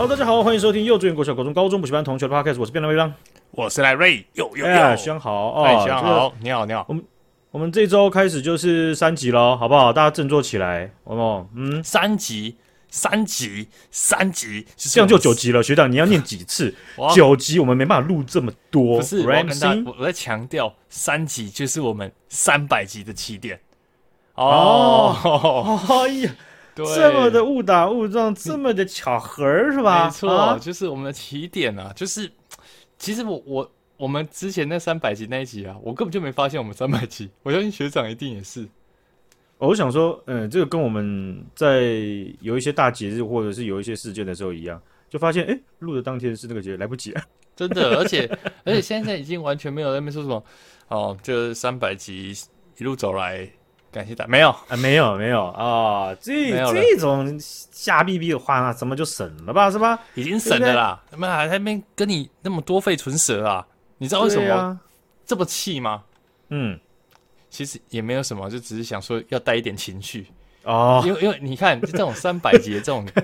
Hello，大家好，欢迎收听幼稚园、国小、国中、高中补习班同学的 Podcast，我是变态微让，我是赖瑞，又又又，哎，宣豪哦，哎，宣豪，你好，你好，我们我们这周开始就是三级了，好不好？大家振作起来，好不好？嗯，三级，三级，三级，这样就九级了。学长，你要念几次？九级我们没办法录这么多。不是，我跟大家，我在强调，三级就是我们三百级的起点。哦，哎呀。这么的误打误撞，这么的巧合是吧？没错，啊、就是我们的起点啊。就是其实我我我们之前那三百集那一集啊，我根本就没发现我们三百集。我相信学长一定也是。我想说，嗯，这个跟我们在有一些大节日或者是有一些事件的时候一样，就发现哎，录的当天是那个节日，来不及了。真的，而且而且现在已经完全没有在那边说什么哦，这三百集一路走来。感谢大家，没有。啊，没有没有。啊，这这种瞎逼逼的话，那怎么就省了吧，是吧？已经省了啦，他们还在那边跟你那么多费唇舌啊？你知道为什么？这么气吗？嗯，其实也没有什么，就只是想说要带一点情绪哦，因为因为你看，就这种三百集的这种。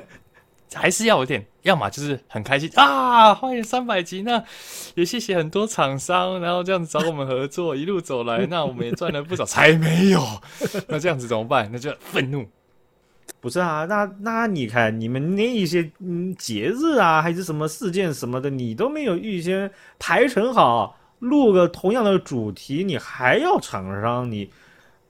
还是要有点，要么就是很开心啊，欢迎三百集，那也谢谢很多厂商，然后这样子找我们合作，一路走来，那我们也赚了不少，才没有，那这样子怎么办？那就愤怒，不是啊？那那你看你们那一些嗯节日啊，还是什么事件什么的，你都没有预先排成好，录个同样的主题，你还要厂商你。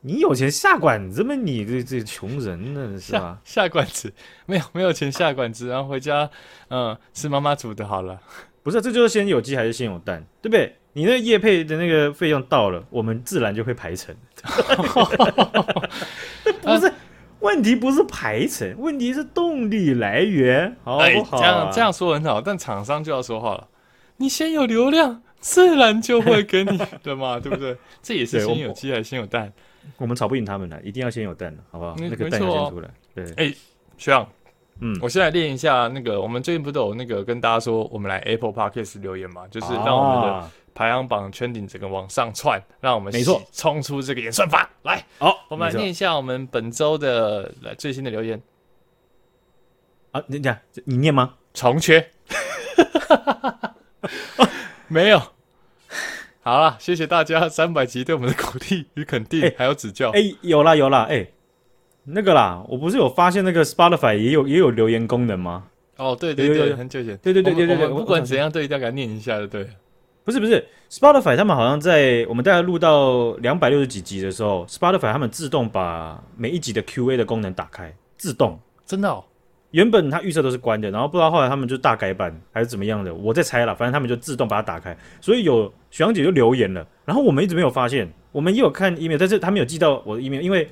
你有钱下馆子吗？你这这穷人呢是吧？下，下馆子 没有没有钱下馆子，然后回家嗯吃妈妈煮的好了。不是，这就是先有鸡还是先有蛋，对不对？你那叶配的那个费用到了，我们自然就会排成。不是问题，不是排成，问题是动力来源，好不好？哎、这样这样说很好，但厂商就要说话了。你先有流量，自然就会给你的嘛，对不对？这也是先有鸡还是先有蛋？我们吵不赢他们的，一定要先有蛋的，好不好？那个蛋要先出来。对，哎，学长，嗯，我先来练一下那个，我们最近不都有那个跟大家说，我们来 Apple Podcast 留言嘛，就是让我们的排行榜圈顶整个往上窜，让我们没错冲出这个演算法来。好，我们来念一下我们本周的来最新的留言。啊，你讲，你念吗？重缺，没有。好了，谢谢大家三百集对我们的鼓励与肯定，欸、还有指教。哎、欸，有啦有啦，哎、欸，那个啦，我不是有发现那个 Spotify 也有也有留言功能吗？哦，对对对，很久以前。对对对对对对，不管怎样都一定要给他念一下的，对。不是不是，Spotify 他们好像在我们大概录到两百六十几集的时候，Spotify 他们自动把每一集的 QA 的功能打开，自动，真的哦。原本它预设都是关的，然后不知道后来他们就大改版还是怎么样的，我在猜了。反正他们就自动把它打开，所以有学长姐就留言了，然后我们一直没有发现，我们也有看 email，但是他没有寄到我的 email，因为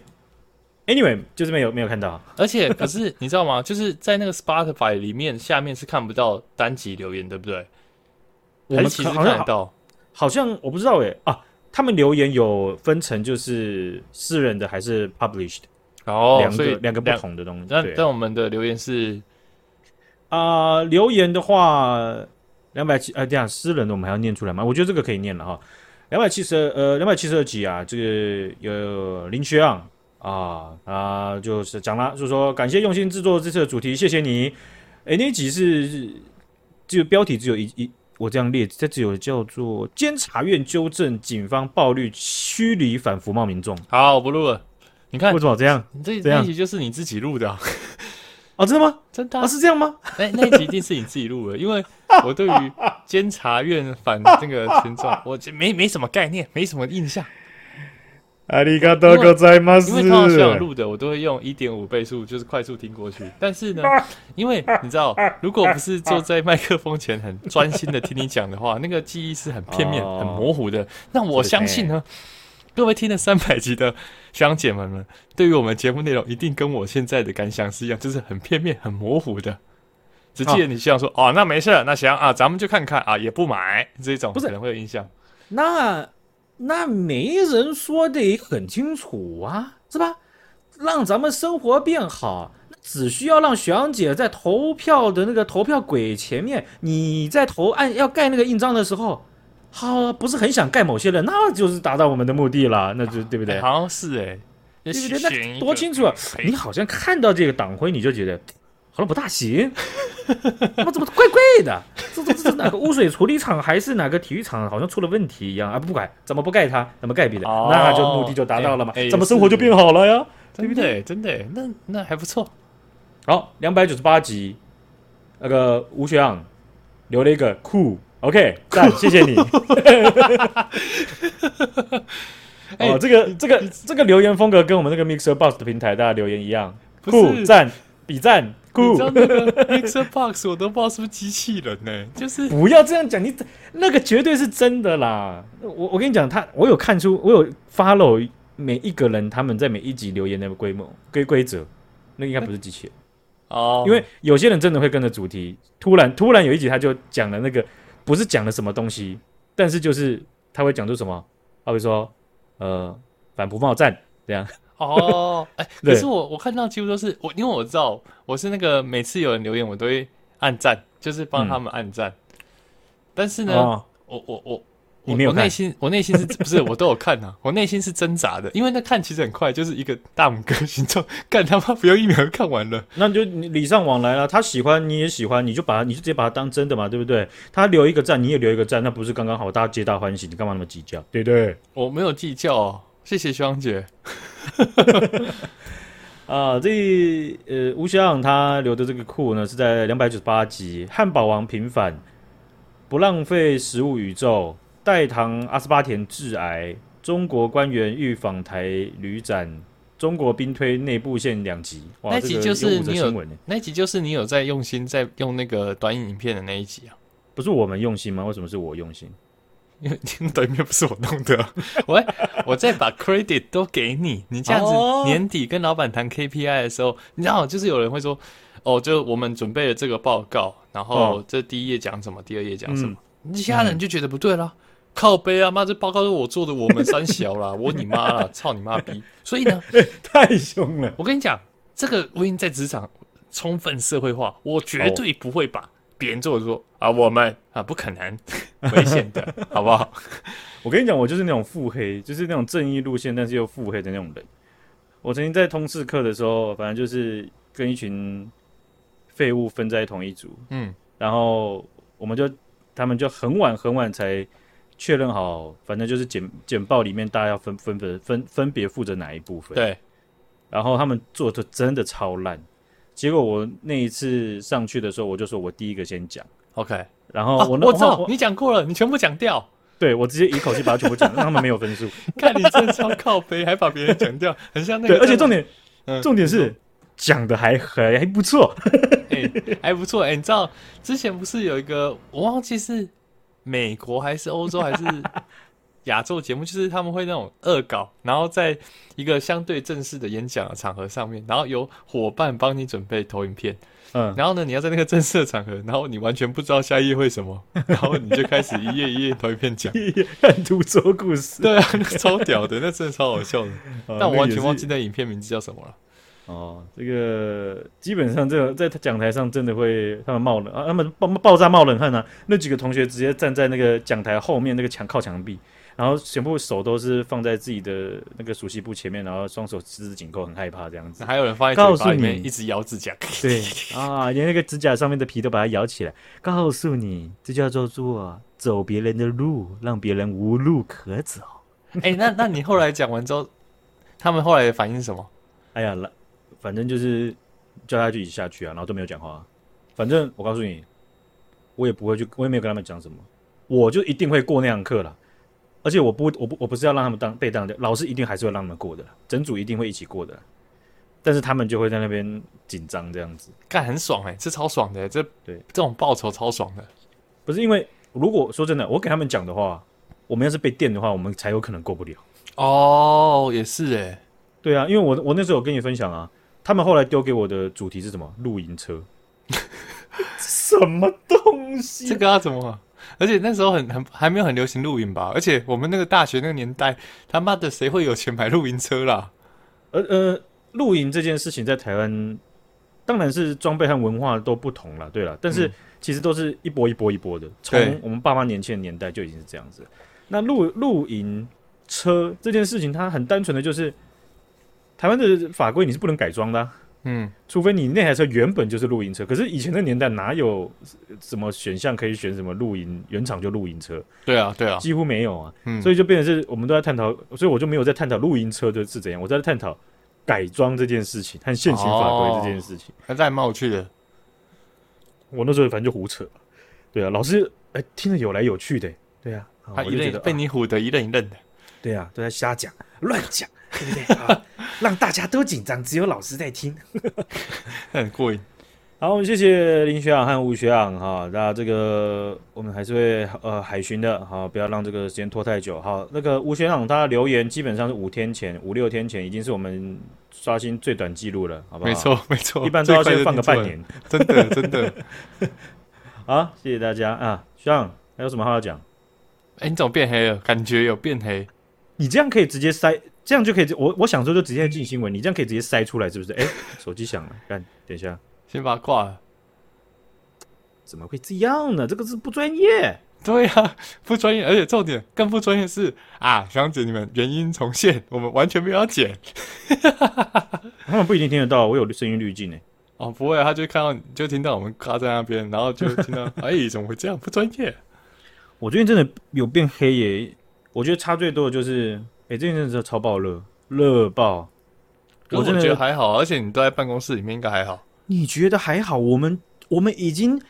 anyway 就是没有没有看到。而且可是你知道吗？就是在那个 Spotify 里面下面是看不到单集留言，对不对？我们其实看得到，好像我不知道诶啊，他们留言有分成就是私人的还是 published。哦，两个两个不同的东西。但但我们的留言是啊、呃，留言的话两百七，呃，这样私人的我们还要念出来吗？我觉得这个可以念了哈。两百七十二，呃，两百七十二集啊，这个有林学昂啊啊，就是讲了，就是说感谢用心制作这次的主题，谢谢你。哎，那集是就标题只有一一，我这样列，这只有叫做监察院纠正警方暴力驱离反服贸民众。好，我不录了。你看为什么这样？你这那一集就是你自己录的啊？哦，真的吗？真的啊？是这样吗？那那一集一定是你自己录的，因为我对于监察院反这个群众，我没没什么概念，没什么印象。阿里嘎多哥在吗？因为通常需要录的，我都会用一点五倍速，就是快速听过去。但是呢，因为你知道，如果不是坐在麦克风前很专心的听你讲的话，那个记忆是很片面、很模糊的。那我相信呢。各位听了三百集的学长姐们们，对于我们节目内容一定跟我现在的感想是一样，就是很片面、很模糊的。只记得你希望说哦，哦，那没事，那行啊，咱们就看看啊，也不买这种，不是可能会有印象。那那没人说的很清楚啊，是吧？让咱们生活变好，只需要让学长姐在投票的那个投票轨前面，你在投按要盖那个印章的时候。好，不是很想盖某些人，那就是达到我们的目的了，那就对不对？好像是哎，对不对？那多清楚啊！你好像看到这个党徽，你就觉得好像不大行。那 怎么怪怪的？这这这是哪个污水处理厂还是哪个体育场？好像出了问题一样啊！不管怎么不盖它，怎么盖别的，哦、那就目的就达到了嘛？怎么生活就变好了呀？对不对？真的，那那还不错。好，两百九十八集，那个吴学昂留了一个酷，OK，赞，谢谢你。哦，这个这个这个留言风格跟我们那个 Mixer Box 的平台大家留言一样，酷赞比赞酷。那个 Mixer Box 我都不知道是不是机器人呢？就是 不要这样讲，你那个绝对是真的啦。我我跟你讲，他我有看出，我有 follow 每一个人他们在每一集留言的规模规规则，那应该不是机器人。哦，因为有些人真的会跟着主题，突然突然有一集他就讲了那个，不是讲了什么东西，但是就是他会讲出什么，他会说，呃，反不冒战这样。哦，哎、欸，可是我我看到几乎都是我，因为我知道我是那个每次有人留言我都会按赞，就是帮他们按赞，嗯、但是呢，哦、我我我。你没有我内心，我内心是不是我都有看呐、啊？我内心是挣扎的，因为那看其实很快，就是一个大拇哥形状，干他妈不用一秒就看完了。那你就礼尚往来了，他喜欢你也喜欢，你就把他，你就直接把他当真的嘛，对不对？他留一个赞，你也留一个赞，那不是刚刚好，大家皆大欢喜，你干嘛那么计较？对不对？我没有计较、哦，谢谢双姐。啊，这呃，吴翔他留的这个库呢，是在两百九十八集，汉堡王平反，不浪费食物宇宙。代糖阿斯巴甜致癌，中国官员欲访台旅展，中国兵推内部线两集。那集就是你有，有那集就是你有在用心在用那个短影片的那一集啊？不是我们用心吗？为什么是我用心？因为短影片不是我弄的。喂，我再把 credit 都给你，你这样子年底跟老板谈 KPI 的时候，你知道，就是有人会说，哦，就我们准备了这个报告，然后这第一页讲什么，第二页讲什么，其他人就觉得不对了。靠背啊妈！这报告是我做的，我们三小啦，我你妈啦，操你妈逼！所以呢，太凶了。我跟你讲，这个我已经在职场充分社会化，我绝对不会把别人做的说啊，我们啊不可能，危险的，好不好？我跟你讲，我就是那种腹黑，就是那种正义路线，但是又腹黑的那种人。我曾经在通识课的时候，反正就是跟一群废物分在同一组，嗯，然后我们就他们就很晚很晚才。确认好，反正就是简简报里面大家要分分分分分别负责哪一部分。对，然后他们做的真的超烂，结果我那一次上去的时候，我就说我第一个先讲。OK，然后我、啊、我知道你讲过了，你全部讲掉。对，我直接一口气把它全部讲，让他们没有分数。看你真超靠背，还把别人讲掉，很像那个。对，而且重点，嗯、重点是讲的还还还不错，欸、还不错。哎、欸，你知道之前不是有一个我忘记是。美国还是欧洲还是 亚洲节目，就是他们会那种恶搞，然后在一个相对正式的演讲的场合上面，然后有伙伴帮你准备投影片，嗯，然后呢，你要在那个正式的场合，然后你完全不知道下一页会什么，然后你就开始一页一页投影片讲，看图说故事，对啊，那个超屌的，那真的超好笑的，但我完全忘记那影片名字叫什么了。哦，这个基本上，这个在讲台上真的会他们冒冷啊，他们爆爆炸冒冷汗啊！那几个同学直接站在那个讲台后面那个墙靠墙壁，然后全部手都是放在自己的那个熟悉部前面，然后双手十指紧扣，很害怕这样子。还有人放在嘴巴里面一直咬指甲，对 啊，连那个指甲上面的皮都把它咬起来。告诉你，这叫做做走别人的路，让别人无路可走。哎、欸，那那你后来讲完之后，他们后来的反应是什么？哎呀，反正就是叫他就一起下去啊，然后都没有讲话。反正我告诉你，我也不会去，我也没有跟他们讲什么，我就一定会过那堂课了。而且我不，我不，我不是要让他们当被当掉，老师一定还是会让他们过的，整组一定会一起过的。但是他们就会在那边紧张这样子，干很爽哎、欸，这超爽的、欸，这对这种报酬超爽的。不是因为如果说真的，我给他们讲的话，我们要是被电的话，我们才有可能过不了。哦，也是哎、欸，对啊，因为我我那时候有跟你分享啊。他们后来丢给我的主题是什么？露营车？什么东西？这个要怎么？而且那时候很很还没有很流行露营吧？而且我们那个大学那个年代，他妈的谁会有钱买露营车啦？呃呃，露营这件事情在台湾当然是装备和文化都不同了，对了，但是其实都是一波一波一波的。从我们爸妈年轻的年代就已经是这样子。那露露营车这件事情，它很单纯的就是。台湾的法规你是不能改装的，啊，嗯，除非你那台车原本就是露营车，可是以前的年代哪有什么选项可以选什么露营原厂就露营车？对啊，对啊，几乎没有啊。嗯，所以就变成是我们都在探讨，所以我就没有在探讨露营车的是怎样，我在探讨改装这件事情和现行法规这件事情。还在冒去的，我那时候反正就胡扯。对啊，老师哎、欸，听着有来有去的。对啊，他一愣被你唬得一愣一愣的。对啊，都在瞎讲乱讲。对不对啊？让大家都紧张，只有老师在听，很过瘾。好，我们谢谢林学长和吴学长哈。那这个我们还是会呃海巡的，好，不要让这个时间拖太久。好，那个吴学长他留言基本上是五天前、五六天前，已经是我们刷新最短记录了，好不好？没错，没错，一般都要先放个半年，真的，真的。好，谢谢大家啊，学长还有什么话要讲？哎、欸，你怎么变黑了？感觉有变黑。你这样可以直接塞。这样就可以，我我想说就直接进新闻，你这样可以直接塞出来，是不是？哎、欸，手机响了，看，等一下，先把它挂了。怎么会这样呢？这个是不专业。对呀、啊，不专业，而且重点更不专业是啊，想姐你们原音重现，我们完全没有要剪。他们不一定听得到，我有声音滤镜呢。哦，不会，他就看到就听到我们卡在那边，然后就听到，哎，怎么会这样？不专业。我最近真的有变黑耶，我觉得差最多的就是。哎、欸，这件事真的超爆热，热爆！我真的觉得还好，而且你都在办公室里面，应该还好。你觉得还好？我们我们已经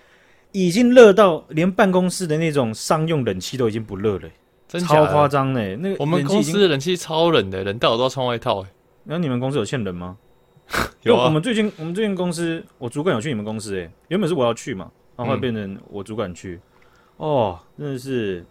已经热到连办公室的那种商用冷气都已经不热了，真超夸张呢。那个我们公司的冷气超冷的，冷到我都要穿外套。那你们公司有限冷吗？有啊。我们最近我们最近公司，我主管有去你们公司，哎，原本是我要去嘛，然后，变成我主管去。嗯、哦，真的是。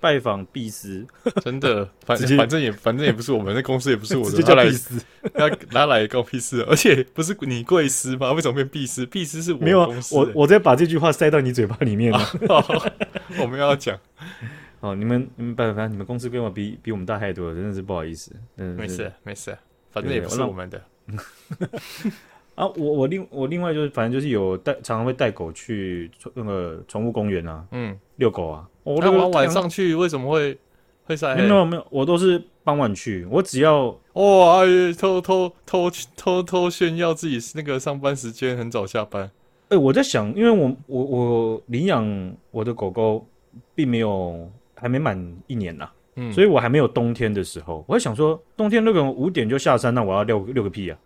拜访必斯，真的，反正反正也反正也不是我们那公司，也不是我的，叫必思，要拿来告屁事，而且不是你贵司吗？为什么变必斯？必斯是我没有啊，我我在把这句话塞到你嘴巴里面了。我们要讲哦，你们你们反正你们公司规模比比我们大太多了，真的是不好意思。嗯，没事没事，反正也不是我们的。啊，我我另我另外就是反正就是有带，常常会带狗去那个宠物公园啊，嗯，遛狗啊。我那晚晚上去为什么会会晒黑？没有没有，我都是傍晚去。我只要哇，偷偷偷偷偷炫耀自己那个上班时间很早下班。哎、欸，我在想，因为我我我领养我的狗狗并没有还没满一年呐，嗯，所以我还没有冬天的时候。我在想说，冬天那个五点就下山，那我要遛遛个屁啊！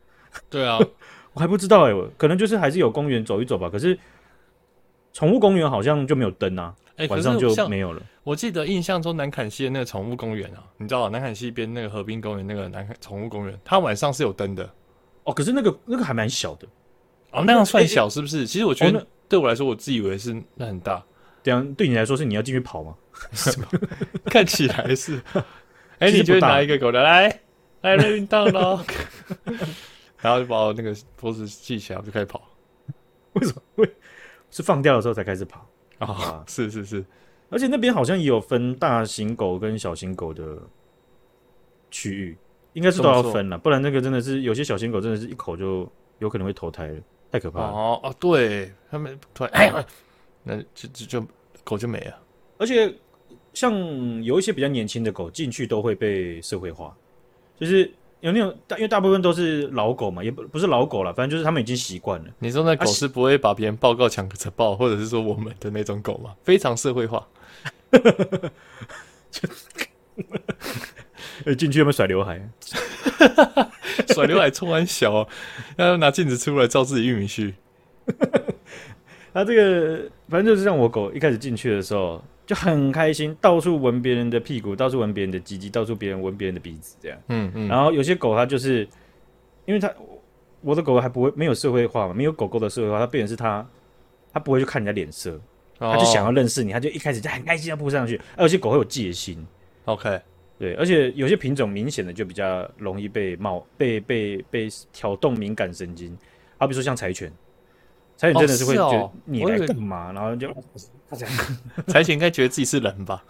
对啊，我还不知道哎、欸，可能就是还是有公园走一走吧。可是宠物公园好像就没有灯啊。欸、晚上就没有了。我记得印象中南坎西的那个宠物公园啊，你知道南坎西边那个河滨公园那个南崁宠物公园，它晚上是有灯的。哦，可是那个那个还蛮小的。哦，那样算小是不是？欸、其实我觉得对我来说，我自以为是那很大。这样对你来说是你要进去跑吗？看起来是。哎、欸，你觉得哪一个狗的来来运动喽？然后就把我那个脖子系起来，我就开始跑。为什么？为是放掉的时候才开始跑。啊、哦，是是是，而且那边好像也有分大型狗跟小型狗的区域，应该是都要分了，不然那个真的是有些小型狗真的是一口就有可能会投胎了，太可怕了。哦哦，对他们突然，哎，那就就就狗就没了。而且像有一些比较年轻的狗进去都会被社会化，就是。有那种大，因为大部分都是老狗嘛，也不不是老狗了，反正就是他们已经习惯了。你说那狗是不会把别人报告抢着报，或者是说我们的那种狗吗？非常社会化。就，进去有没有甩刘海？甩刘海冲完小，要拿镜子出来照自己玉米须。他这个反正就是像我狗一开始进去的时候。就很开心，到处闻别人的屁股，到处闻别人的鸡鸡，到处别人闻别人的鼻子，这样。嗯嗯。然后有些狗它就是，因为它我的狗还不会没有社会化嘛，没有狗狗的社会化，它变成是它，它不会去看人家脸色，它就想要认识你，它就一开始就很开心要扑上去。而且狗会有戒心。OK。对，而且有些品种明显的就比较容易被冒被被被挑动敏感神经，好比说像柴犬。柴犬真的是会觉得你来干嘛，然后就。柴犬应该觉得自己是人吧？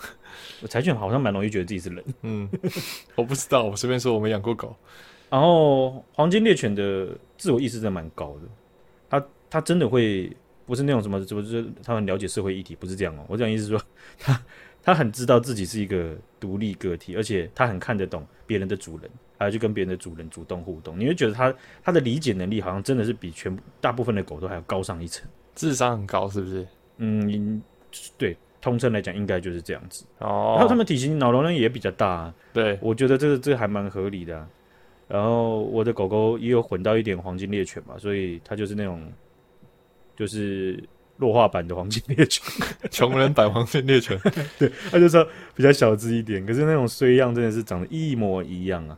柴犬好像蛮容易觉得自己是人。嗯，我不知道，我随便说，我没养过狗。然后黄金猎犬的自我意识真的蛮高的，它它真的会不是那种什么，就是他很了解社会议题，不是这样哦。我这样意思是说，他他很知道自己是一个独立个体，而且他很看得懂别人的主人，还要去跟别人的主人主动互动。你会觉得他他的理解能力好像真的是比全部大部分的狗都还要高上一层，智商很高，是不是？嗯，对，通称来讲应该就是这样子。哦，然后他们体型脑容量也比较大啊，对，我觉得这个这个还蛮合理的啊。然后我的狗狗也有混到一点黄金猎犬嘛，所以它就是那种就是。弱化版的黄金猎犬，穷人版黄金猎犬，对，他就说比较小只一点，可是那种衰样真的是长得一模一样啊。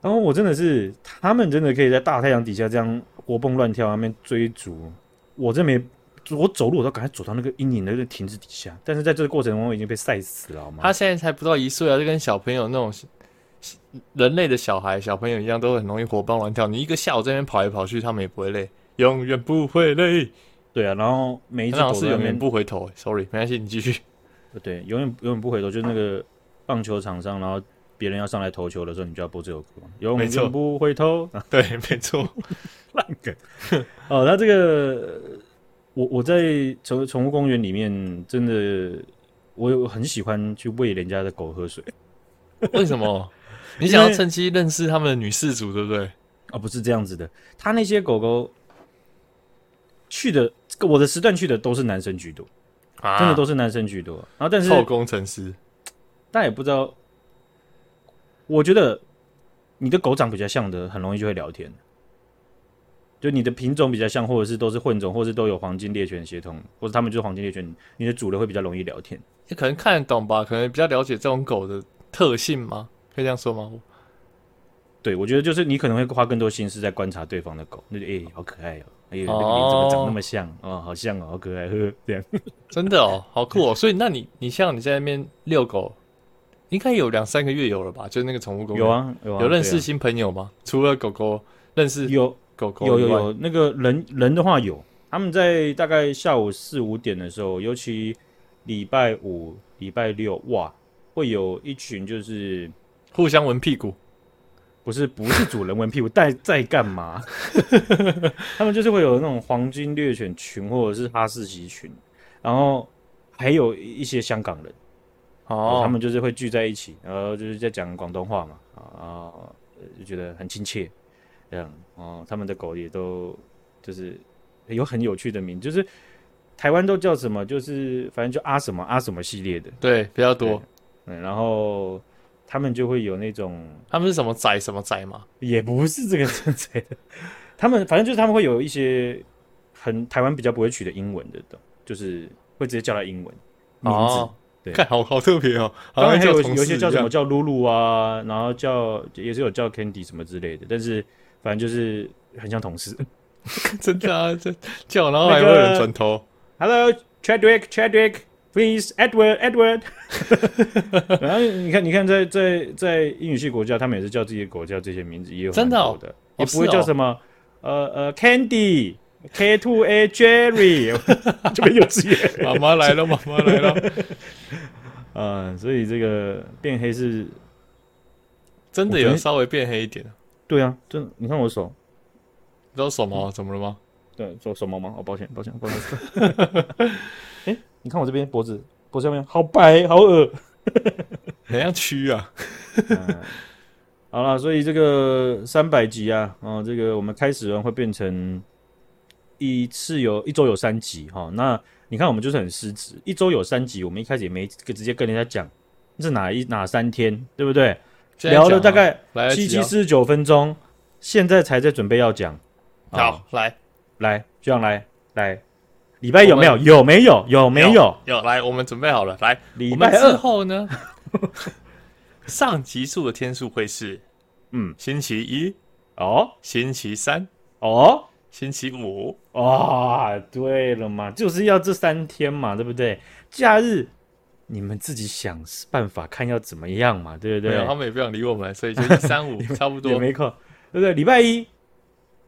然后我真的是，他们真的可以在大太阳底下这样活蹦乱跳，那边追逐。我这没，我走路我都赶快走到那个阴影的那个亭子底下。但是在这个过程中，我已经被晒死了，好吗？他现在才不到一岁啊，就跟小朋友那种人类的小孩、小朋友一样，都很容易活蹦乱跳。你一个下午在那边跑来跑去，他们也不会累，永远不会累。对啊，然后每一只狗是永远不回头。Sorry，没关系，你继续。对，永远永远不回头，就是那个棒球场上，然后别人要上来投球的时候，你就要播这首歌。永远不回头。对，没错。烂梗。哦，那这个我我在宠宠物公园里面，真的我有很喜欢去喂人家的狗喝水。为什么？你想要趁机认识他们的女事主，对不对？啊，不是这样子的。他那些狗狗。去的我的时段去的都是男生居多，啊、真的都是男生居多。然后但是臭工程师，但也不知道。我觉得你的狗长比较像的，很容易就会聊天。就你的品种比较像，或者是都是混种，或者是都有黄金猎犬协同，或者他们就是黄金猎犬，你的主人会比较容易聊天。你可能看得懂吧？可能比较了解这种狗的特性吗？可以这样说吗？对，我觉得就是你可能会花更多心思在观察对方的狗，那就哎、欸，好可爱哦。哎呦，那个脸怎么长那么像？哦，哦，好像哦，好可爱，呵呵，这样，真的哦，好酷哦。所以，那你，你像你在那边遛狗，应该有两三个月有了吧？就是那个宠物公园，有啊，有啊，有认识新朋友吗？啊、除了狗狗，认识有狗狗，有有有那个人人的话有，他们在大概下午四五点的时候，尤其礼拜五、礼拜六，哇，会有一群就是互相闻屁股。不是不是主人闻屁股，在在干嘛？他们就是会有那种黄金猎犬群，或者是哈士奇群，然后还有一些香港人哦，他们就是会聚在一起，然后就是在讲广东话嘛，啊，就觉得很亲切，这样哦。他们的狗也都就是有很有趣的名，就是台湾都叫什么，就是反正就阿什么阿什么系列的，对，比较多，嗯，然后。他们就会有那种，他们是什么仔什么仔吗？也不是这个仔的，他们反正就是他们会有一些很台湾比较不会取的英文的，就是会直接叫他英文名字，哦、对，看好好特别哦。当然还有有些叫什么叫露露啊，然后叫也是有叫 Candy 什么之类的，但是反正就是很像同事，真的啊，这叫然后还会有人转头、那个、，Hello Chadwick Chadwick。Please, Edward, Edward。然后你看，你看在，在在在英语系国家，他们也是叫自己的狗叫这些名字，也有很多的，也不会叫什么、呃呃 Candy, K two A Jerry，这边有字眼。妈妈来了，妈妈来了。嗯，所以这个变黑是真的有稍微变黑一点。对啊，真的，你看我手，你知道手吗？怎么了吗？对，手手毛吗？哦，抱歉，抱歉，抱歉。哎。你看我这边脖子，脖子上面好白，好恶，很像蛆啊。嗯、好了，所以这个三百集啊，哦，这个我们开始人会变成一次有一周有三集哈、哦。那你看我们就是很失职，一周有三集，我们一开始也没直接跟人家讲是哪一哪三天，对不对？聊了大概七七四十九分钟，现在才在准备要讲。好，哦、来来，这样来来。礼拜有没有？有没有？有没有？有，有。来，我们准备好了。来，礼拜二后呢？上集数的天数会是，嗯，星期一哦，星期三哦，星期五啊，对了嘛，就是要这三天嘛，对不对？假日你们自己想办法看要怎么样嘛，对不对？他们也不想理我们，所以就是三五 差不多，也没空，对不对？礼拜一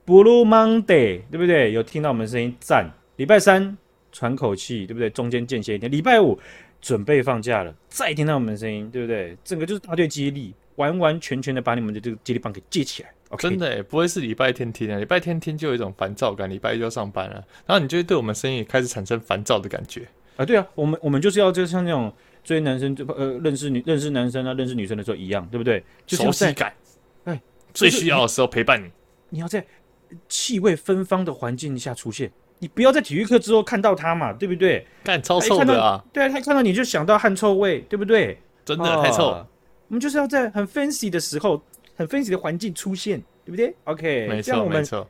，Blue Monday，对不对？有听到我们声音赞。礼拜三喘口气，对不对？中间间歇一天。礼拜五准备放假了，再听到我们的声音，对不对？整个就是大队接力，完完全全的把你们的这个接力棒给接起来。Okay? 真的，不会是礼拜天听啊？礼拜天听就有一种烦躁感，礼拜一就要上班了，然后你就会对我们声音也开始产生烦躁的感觉啊。对啊，我们我们就是要就像那种追男生就呃认识女认识男生啊认识女生的时候一样，对不对？熟悉感，哎，最需要的时候陪伴你。你要在气味芬芳的环境下出现，你不要在体育课之后看到他嘛，对不对？干超臭的啊！对啊，他看到你就想到汗臭味，对不对？真的太臭。我们就是要在很 fancy 的时候，很 fancy 的环境出现，对不对？OK，没错，没错。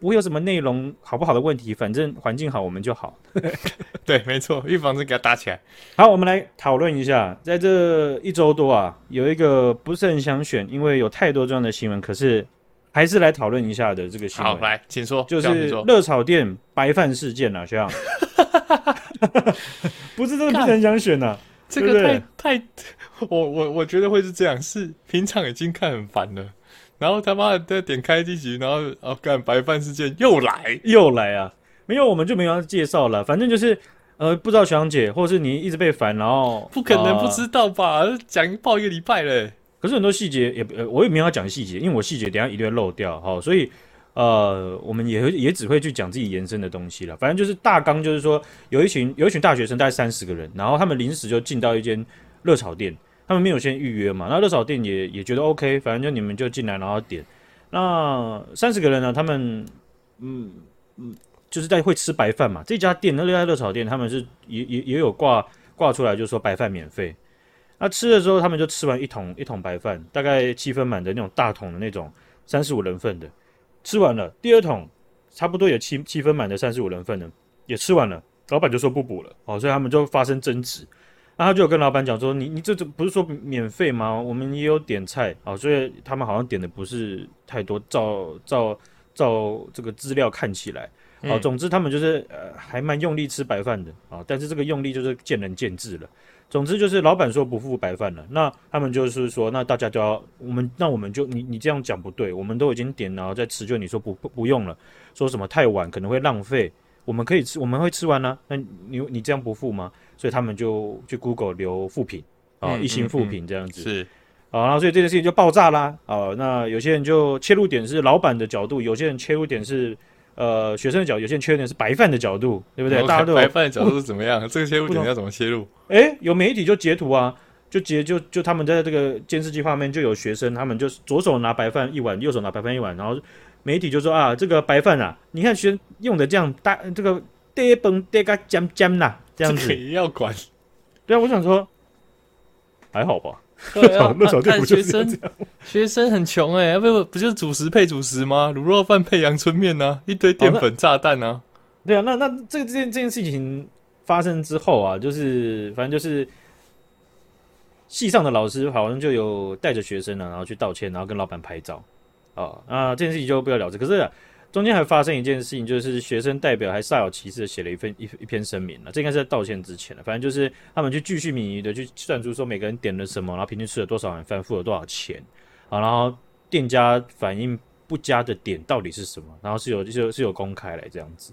不会有什么内容好不好的问题，反正环境好我们就好。对，没错，预防针给它打起来。好，我们来讨论一下，在这一周多啊，有一个不是很想选，因为有太多这样的新闻，可是还是来讨论一下的这个新闻。好，来，请说，就是热炒店白饭事件啊，学长。不是真的不是很想选呐、啊，这个太太，我我我觉得会是这样，是平常已经看很烦了。然后他妈的再点开机集，然后哦干白饭事件又来又来啊！没有我们就没有要介绍了，反正就是呃不知道小杨姐，或者是你一直被烦，然后不可能不知道吧？呃、讲报一个礼拜嘞，可是很多细节也呃我也没有要讲细节，因为我细节等下一定会漏掉哈，所以呃我们也也只会去讲自己延伸的东西了。反正就是大纲就是说有一群有一群大学生大概三十个人，然后他们临时就进到一间热炒店。他们没有先预约嘛？那热炒店也也觉得 OK，反正就你们就进来然后点。那三十个人呢？他们嗯嗯，就是在会吃白饭嘛。这家店那家热炒店，他们是也也也有挂挂出来，就是说白饭免费。那吃的时候，他们就吃完一桶一桶白饭，大概七分满的那种大桶的那种三十五人份的，吃完了。第二桶差不多有七七分满的三十五人份的也吃完了，老板就说不补了哦，所以他们就发生争执。那他就有跟老板讲说：“你你这这不是说免费吗？我们也有点菜啊，所以他们好像点的不是太多。照照照这个资料看起来，啊，总之他们就是呃还蛮用力吃白饭的啊。但是这个用力就是见仁见智了。总之就是老板说不付白饭了，那他们就是说，那大家都要我们，那我们就你你这样讲不对，我们都已经点了，然后再吃，就你说不不不用了，说什么太晚可能会浪费，我们可以吃，我们会吃完呢、啊。那你你这样不付吗？”所以他们就去 Google 留负评啊，一星负评这样子、嗯嗯嗯、是啊，然后所以这件事情就爆炸啦啊。那有些人就切入点是老板的角度，有些人切入点是呃学生的角度，有些人切入点是白饭的角度，对不对？大家都白饭的角度是怎么样？这个切入点要怎么切入？哎、欸，有媒体就截图啊，就截就就他们在这个监视器画面就有学生，他们就左手拿白饭一碗，右手拿白饭一碗，然后媒体就说啊，这个白饭啊，你看学生用的这样大这个得崩得个尖尖呐。这样子也要管？对啊，我想说还好吧。对啊，那看学生，学生很穷哎、欸，不不就是主食配主食吗？卤肉饭配阳春面啊，一堆淀粉炸弹啊。对啊，那那这个这件这件事情发生之后啊，就是反正就是系上的老师好像就有带着学生呢、啊，然后去道歉，然后跟老板拍照啊。那这件事情就不了了之。可是、啊。中间还发生一件事情，就是学生代表还煞有其事的写了一份一一篇声明了，这应该是在道歉之前了。反正就是他们就继续民意的去算出说每个人点了什么，然后平均吃了多少碗饭，付了多少钱，啊，然后店家反应不佳的点到底是什么，然后是有就是是有公开来这样子。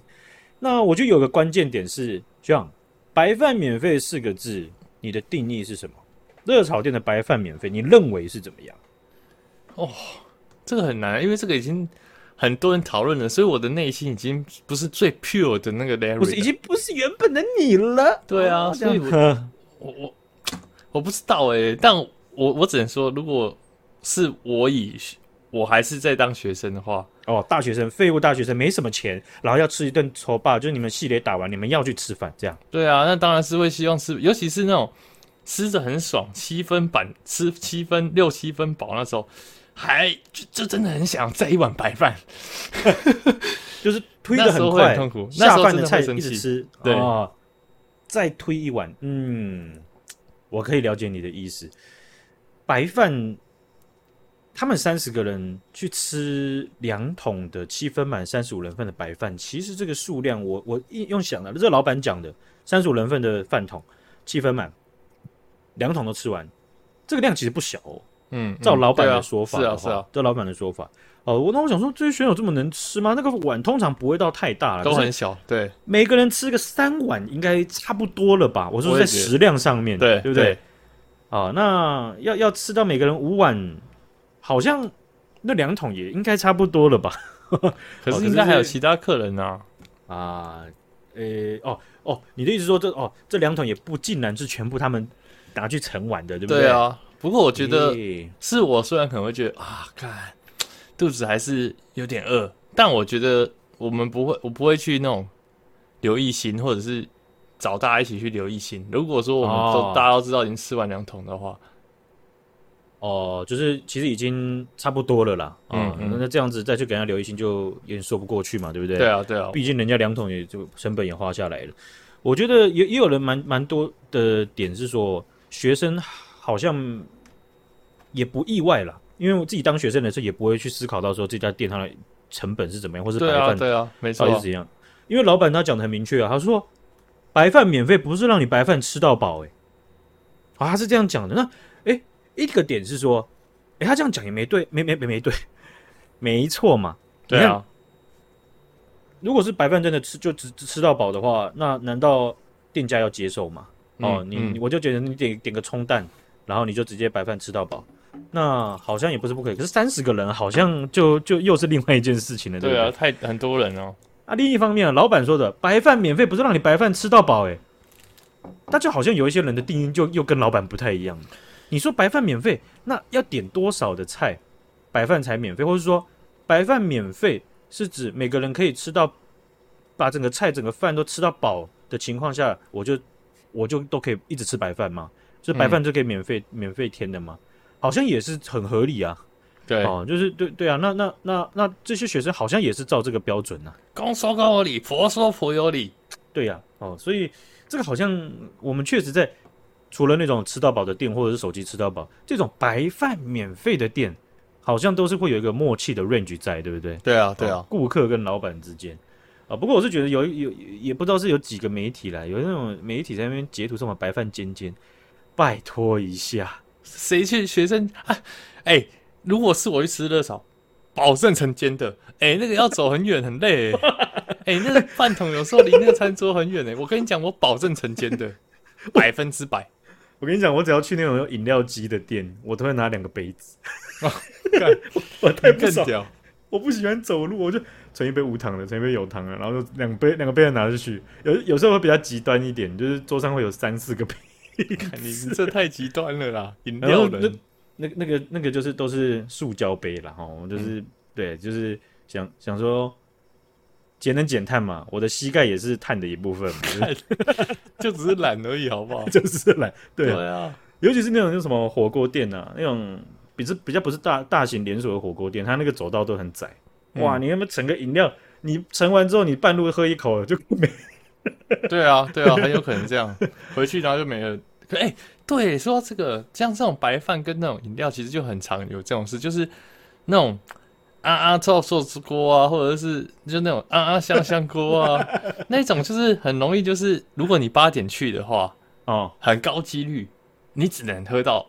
那我就有个关键点是这样，白饭免费四个字，你的定义是什么？热炒店的白饭免费，你认为是怎么样？哦，这个很难，因为这个已经。很多人讨论了，所以我的内心已经不是最 pure 的那个 Larry，不是，已经不是原本的你了。对啊，所以我我我，我不知道哎、欸，但我我只能说，如果是我以我还是在当学生的话，哦，大学生废物大学生没什么钱，然后要吃一顿粗饱，就是你们系列打完，你们要去吃饭这样。对啊，那当然是会希望吃，尤其是那种吃着很爽，七分饱吃七分六七分饱那时候。还就就真的很想再一碗白饭，就是推的很快，很痛苦。下饭的菜一直吃，对、哦，再推一碗，嗯，我可以了解你的意思。白饭，他们三十个人去吃两桶的七分满三十五人份的白饭，其实这个数量我，我我用想的，这个老板讲的三十五人份的饭桶七分满，两桶都吃完，这个量其实不小哦。嗯，照老板的说法是啊，是啊，照老板的说法，哦，我那我想说，这些选手这么能吃吗？那个碗通常不会到太大了，都很小，对，每个人吃个三碗应该差不多了吧？我说在食量上面，对，对不对？啊，那要要吃到每个人五碗，好像那两桶也应该差不多了吧？可是应该还有其他客人呢，啊，呃、欸，哦哦，你的意思说这哦这两桶也不尽然是全部他们拿去盛碗的，对不对？对啊。不过我觉得是我虽然可能会觉得啊，看肚子还是有点饿，但我觉得我们不会，我不会去那种留一心，或者是找大家一起去留一心。如果说我们都、哦、大家都知道已经吃完两桶的话。哦，就是其实已经差不多了啦，嗯，嗯，那这样子再去给人家留一心就有点说不过去嘛，对不对？对啊，对啊，毕竟人家两桶也就成本也花下来了。我觉得也也有人蛮蛮多的点是说，学生好像也不意外啦，因为我自己当学生的时候也不会去思考到说这家店它的成本是怎么样，或是白饭对啊，没错，是怎样？因为老板他讲的很明确啊，他说白饭免费不是让你白饭吃到饱，哎，啊，他是这样讲的，那哎。一个点是说，哎，他这样讲也没对，没没没没对，没错嘛。对啊，如果是白饭真的吃就只只，吃到饱的话，那难道店家要接受吗？嗯、哦，你、嗯、我就觉得你点点个葱蛋，然后你就直接白饭吃到饱，那好像也不是不可以。可是三十个人好像就就又是另外一件事情了，对不对？对啊，太很多人哦。啊，另一方面，老板说的白饭免费不是让你白饭吃到饱，哎，那就好像有一些人的定义就又跟老板不太一样。你说白饭免费，那要点多少的菜，白饭才免费？或者说白饭免费是指每个人可以吃到，把整个菜、整个饭都吃到饱的情况下，我就我就都可以一直吃白饭吗？就白饭就可以免费、嗯、免费添的嘛？好像也是很合理啊。对，哦，就是对对啊，那那那那这些学生好像也是照这个标准呢、啊。公说公有理，婆说婆有理。对呀、啊，哦，所以这个好像我们确实在。除了那种吃到饱的店，或者是手机吃到饱这种白饭免费的店，好像都是会有一个默契的 range 在，对不对？对啊，对啊，顾客跟老板之间啊。不过我是觉得有有也不知道是有几个媒体来，有那种媒体在那边截图什么白饭尖尖，拜托一下，谁去学生啊？哎、欸，如果是我去吃热炒，保证成尖的。哎、欸，那个要走很远很累、欸。哎、欸，那个饭桶有时候离那个餐桌很远哎、欸。我跟你讲，我保证成尖的，百分之百。我跟你讲，我只要去那种有饮料机的店，我都会拿两个杯子。啊、我，我太不爽，我不喜欢走路，我就盛一杯无糖的，盛一杯有糖的，然后就两杯两个杯子拿出去。有有时候会比较极端一点，就是桌上会有三四个杯子。你这太极端了啦！饮料的那那个那个就是都是塑胶杯了哈，就是、嗯、对，就是想想说。节能减碳嘛，我的膝盖也是碳的一部分嘛，就 只是懒而已，好不好？就是懒，对啊，对啊，尤其是那种就什么火锅店啊，那种比是比较不是大大型连锁的火锅店，它那个走道都很窄，嗯、哇，你那么盛个饮料，你盛完之后，你半路喝一口就没，对啊，对啊，很有可能这样，回去然后就没了。可哎、欸，对，说到这个，像这种白饭跟那种饮料，其实就很常有这种事，就是那种。啊啊臭臭之锅啊，或者是就那种啊啊香香锅啊，那种就是很容易，就是如果你八点去的话，哦，很高几率你只能喝到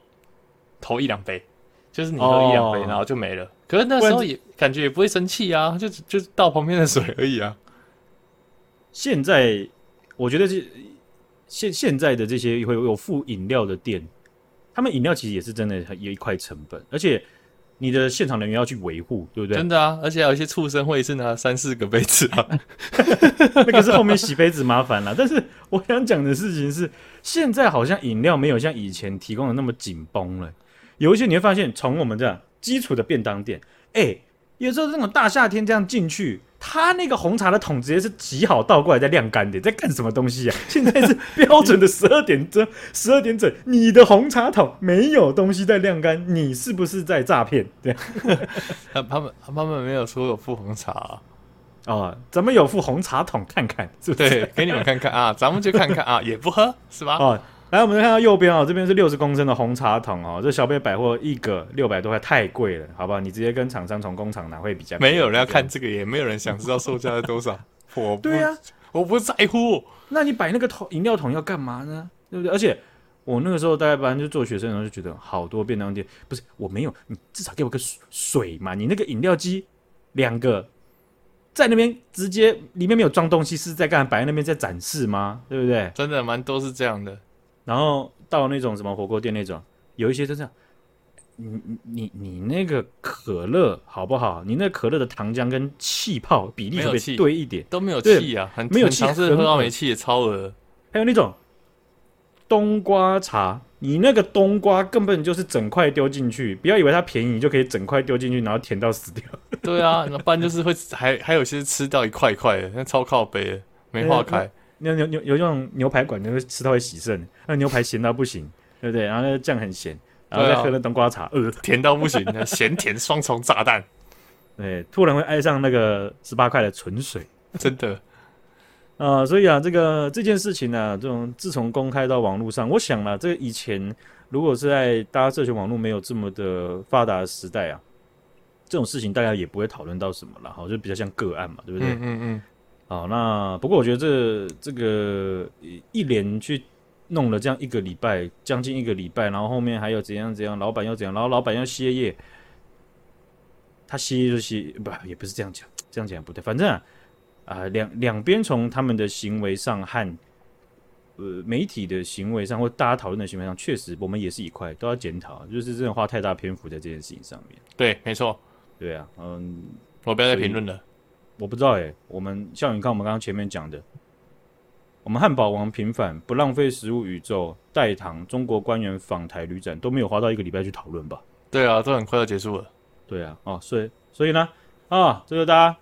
头一两杯，就是你喝一两杯，然后就没了。可是那时候也感觉也不会生气啊，就就倒旁边的水而已啊。现在我觉得这现现在的这些会有附饮料的店，他们饮料其实也是真的有一块成本，而且。你的现场人员要去维护，对不对？真的啊，而且还有一些畜生会是拿三四个杯子啊，那个是后面洗杯子麻烦了。但是我想讲的事情是，现在好像饮料没有像以前提供的那么紧绷了。有一些你会发现，从我们这样基础的便当店，哎、欸，有时候这种大夏天这样进去。他那个红茶的桶直接是挤好倒过来再晾干的，在干什么东西啊？现在是标准的十二点整，十二点整，你的红茶桶没有东西在晾干，你是不是在诈骗？对，他他们他们没有说有附红茶啊，哦，咱们有附红茶桶，看看是不是？对，给你们看看啊，咱们就看看啊，也不喝是吧？哦。来，我们再看到右边哦，这边是六十公升的红茶桶哦，这小贝百货一个六百多块，太贵了，好不好？你直接跟厂商从工厂拿会比较。没有人要看这个，也没有人想知道售价是多少。我不，对呀、啊，我不在乎。那你摆那个桶饮料桶要干嘛呢？对不对？而且我那个时候大概班就做学生，然后就觉得好多便当店不是我没有，你至少给我个水嘛。你那个饮料机两个在那边直接里面没有装东西，是在干嘛？摆在那边在展示吗？对不对？真的蛮多是这样的。然后到那种什么火锅店那种，有一些就这样，你你你你那个可乐好不好？你那可乐的糖浆跟气泡比例可不可以对一点？都没有气啊，很没有气，是喝到没气也超额。还有那种冬瓜茶，你那个冬瓜根本就是整块丢进去，不要以为它便宜，你就可以整块丢进去，然后甜到死掉。对啊，那不然就是会还还有些吃掉一块一块的，那超靠背的，没化开。那牛牛有这种牛排馆，你会吃到会洗肾，那牛排咸到不行，对不对？然后那个酱很咸，然后再喝那冬瓜茶，呃，甜到不行，咸甜双重炸弹。对，突然会爱上那个十八块的纯水，真的。啊、呃，所以啊，这个这件事情呢、啊，这种自从公开到网络上，我想了，这个以前如果是在大家社群网络没有这么的发达的时代啊，这种事情大家也不会讨论到什么了，好，就比较像个案嘛，对不对？嗯嗯嗯。好，那不过我觉得这这个一连去弄了这样一个礼拜，将近一个礼拜，然后后面还有怎样怎样，老板又怎样，然后老板要歇业，他歇业就歇，不也不是这样讲，这样讲不对，反正啊。啊，两两边从他们的行为上和呃媒体的行为上，或大家讨论的行为上，确实我们也是一块都要检讨，就是真的花太大篇幅在这件事情上面。对，没错，对啊，嗯，我不要再评论了。我不知道诶、欸，我们像你看，我们刚刚前面讲的，我们汉堡王平反不浪费食物宇宙代糖中国官员访台旅展都没有花到一个礼拜去讨论吧？对啊，都很快要结束了。对啊，哦，所以所以呢，啊，这个大家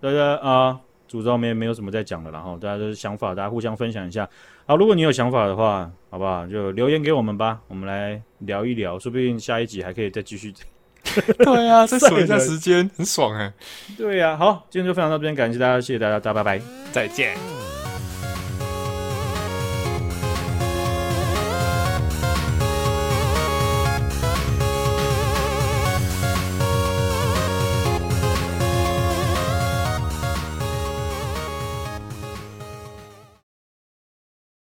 大家啊。主召没没有什么在讲的，然后大家的想法，大家互相分享一下。好，如果你有想法的话，好不好？就留言给我们吧，我们来聊一聊，说不定下一集还可以再继续。对啊，再省一下时间，很爽哎。对呀、啊，好，今天就分享到这边，感谢大家，谢谢大家，大家拜拜，再见。